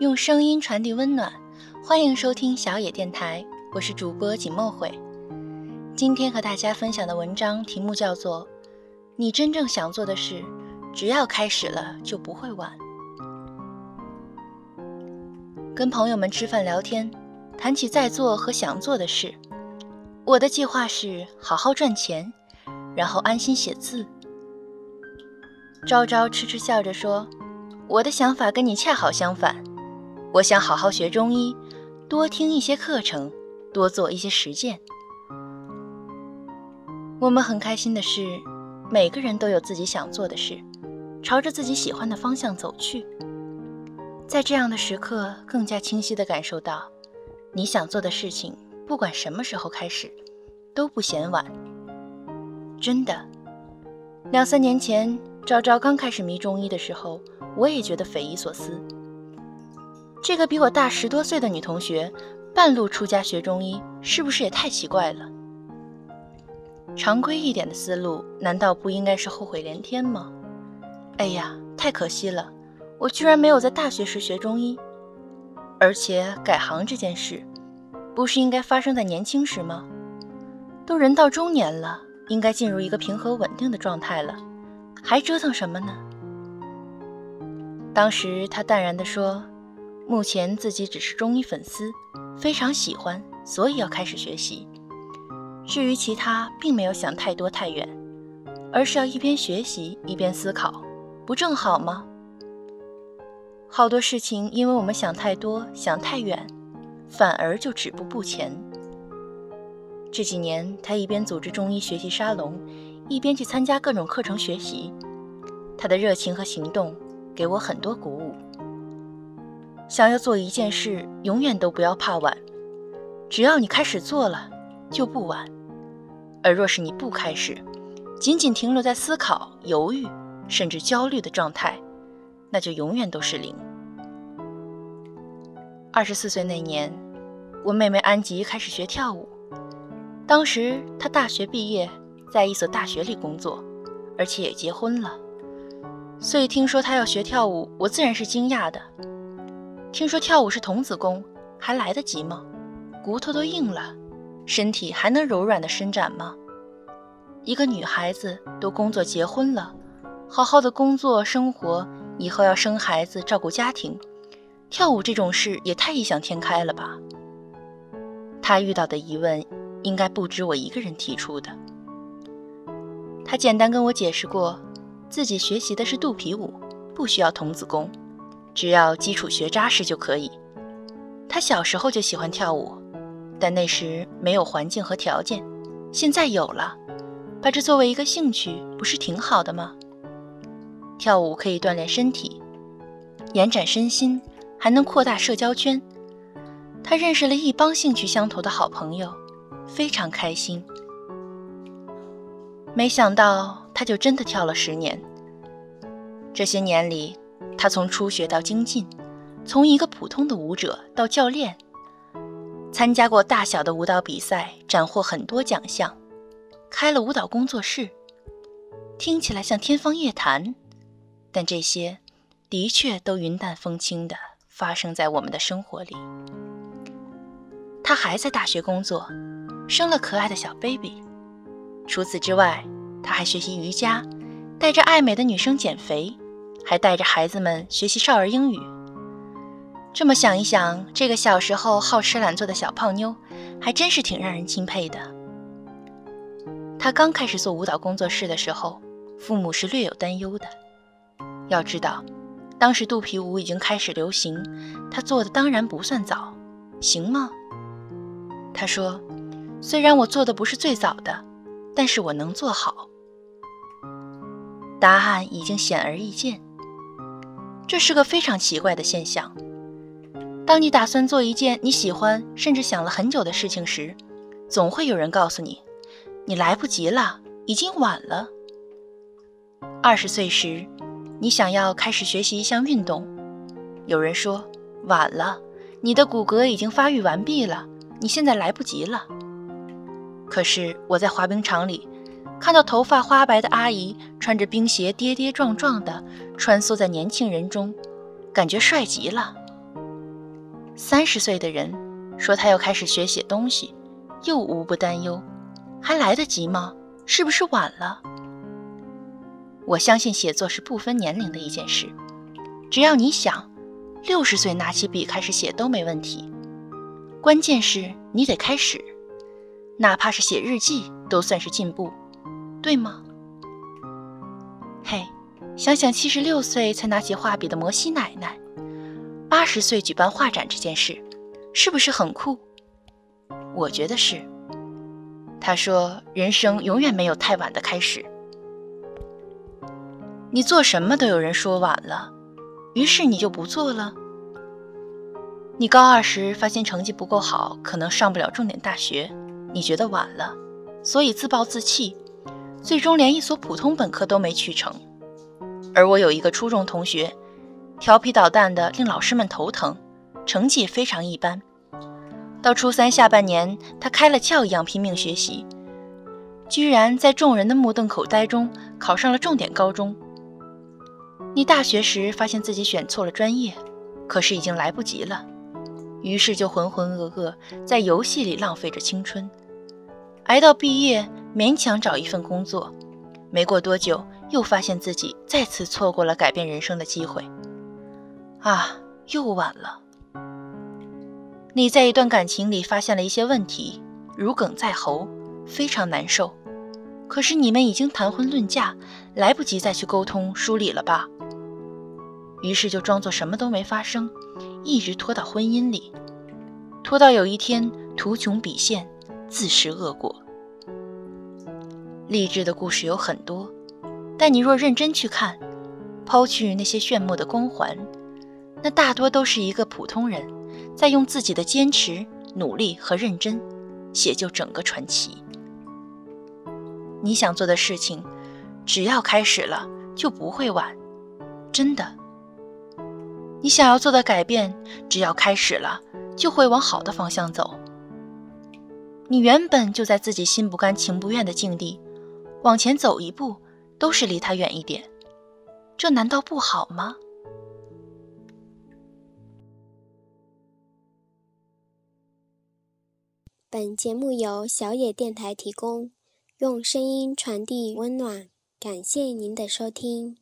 用声音传递温暖，欢迎收听小野电台，我是主播景梦慧。今天和大家分享的文章题目叫做《你真正想做的事，只要开始了就不会晚》。跟朋友们吃饭聊天，谈起在做和想做的事，我的计划是好好赚钱，然后安心写字。昭昭痴痴笑着说：“我的想法跟你恰好相反，我想好好学中医，多听一些课程，多做一些实践。”我们很开心的是，每个人都有自己想做的事，朝着自己喜欢的方向走去。在这样的时刻，更加清晰地感受到，你想做的事情，不管什么时候开始，都不嫌晚。真的，两三年前。昭昭刚开始迷中医的时候，我也觉得匪夷所思。这个比我大十多岁的女同学，半路出家学中医，是不是也太奇怪了？常规一点的思路，难道不应该是后悔连天吗？哎呀，太可惜了，我居然没有在大学时学中医。而且改行这件事，不是应该发生在年轻时吗？都人到中年了，应该进入一个平和稳定的状态了。还折腾什么呢？当时他淡然地说：“目前自己只是中医粉丝，非常喜欢，所以要开始学习。至于其他，并没有想太多太远，而是要一边学习一边思考，不正好吗？好多事情，因为我们想太多、想太远，反而就止步不前。这几年，他一边组织中医学习沙龙。”一边去参加各种课程学习，他的热情和行动给我很多鼓舞。想要做一件事，永远都不要怕晚，只要你开始做了，就不晚。而若是你不开始，仅仅停留在思考、犹豫，甚至焦虑的状态，那就永远都是零。二十四岁那年，我妹妹安吉开始学跳舞，当时她大学毕业。在一所大学里工作，而且也结婚了，所以听说她要学跳舞，我自然是惊讶的。听说跳舞是童子功，还来得及吗？骨头都硬了，身体还能柔软的伸展吗？一个女孩子都工作结婚了，好好的工作生活，以后要生孩子照顾家庭，跳舞这种事也太异想天开了吧？她遇到的疑问，应该不止我一个人提出的。她简单跟我解释过，自己学习的是肚皮舞，不需要童子功，只要基础学扎实就可以。他小时候就喜欢跳舞，但那时没有环境和条件，现在有了，把这作为一个兴趣，不是挺好的吗？跳舞可以锻炼身体，延展身心，还能扩大社交圈。他认识了一帮兴趣相投的好朋友，非常开心。没想到，他就真的跳了十年。这些年里，他从初学到精进，从一个普通的舞者到教练，参加过大小的舞蹈比赛，斩获很多奖项，开了舞蹈工作室。听起来像天方夜谭，但这些的确都云淡风轻的发生在我们的生活里。他还在大学工作，生了可爱的小 baby。除此之外，他还学习瑜伽，带着爱美的女生减肥，还带着孩子们学习少儿英语。这么想一想，这个小时候好吃懒做的小胖妞，还真是挺让人钦佩的。她刚开始做舞蹈工作室的时候，父母是略有担忧的。要知道，当时肚皮舞已经开始流行，她做的当然不算早，行吗？她说：“虽然我做的不是最早的。”但是我能做好，答案已经显而易见。这是个非常奇怪的现象。当你打算做一件你喜欢，甚至想了很久的事情时，总会有人告诉你，你来不及了，已经晚了。二十岁时，你想要开始学习一项运动，有人说晚了，你的骨骼已经发育完毕了，你现在来不及了。可是我在滑冰场里，看到头发花白的阿姨穿着冰鞋跌跌撞撞地穿梭在年轻人中，感觉帅极了。三十岁的人说他要开始学写东西，又无不担忧，还来得及吗？是不是晚了？我相信写作是不分年龄的一件事，只要你想，六十岁拿起笔开始写都没问题。关键是你得开始，哪怕是写日记都算是进步，对吗？嘿，想想七十六岁才拿起画笔的摩西奶奶，八十岁举办画展这件事，是不是很酷？我觉得是。他说：“人生永远没有太晚的开始。你做什么都有人说晚了，于是你就不做了。”你高二时发现成绩不够好，可能上不了重点大学，你觉得晚了，所以自暴自弃，最终连一所普通本科都没去成。而我有一个初中同学，调皮捣蛋的令老师们头疼，成绩非常一般。到初三下半年，他开了窍一样拼命学习，居然在众人的目瞪口呆中考上了重点高中。你大学时发现自己选错了专业，可是已经来不及了。于是就浑浑噩噩在游戏里浪费着青春，挨到毕业勉强找一份工作，没过多久又发现自己再次错过了改变人生的机会。啊，又晚了！你在一段感情里发现了一些问题，如鲠在喉，非常难受。可是你们已经谈婚论嫁，来不及再去沟通梳理了吧？于是就装作什么都没发生。一直拖到婚姻里，拖到有一天图穷匕现，自食恶果。励志的故事有很多，但你若认真去看，抛去那些炫目的光环，那大多都是一个普通人在用自己的坚持、努力和认真写就整个传奇。你想做的事情，只要开始了就不会晚，真的。你想要做的改变，只要开始了，就会往好的方向走。你原本就在自己心不甘情不愿的境地，往前走一步，都是离他远一点，这难道不好吗？本节目由小野电台提供，用声音传递温暖，感谢您的收听。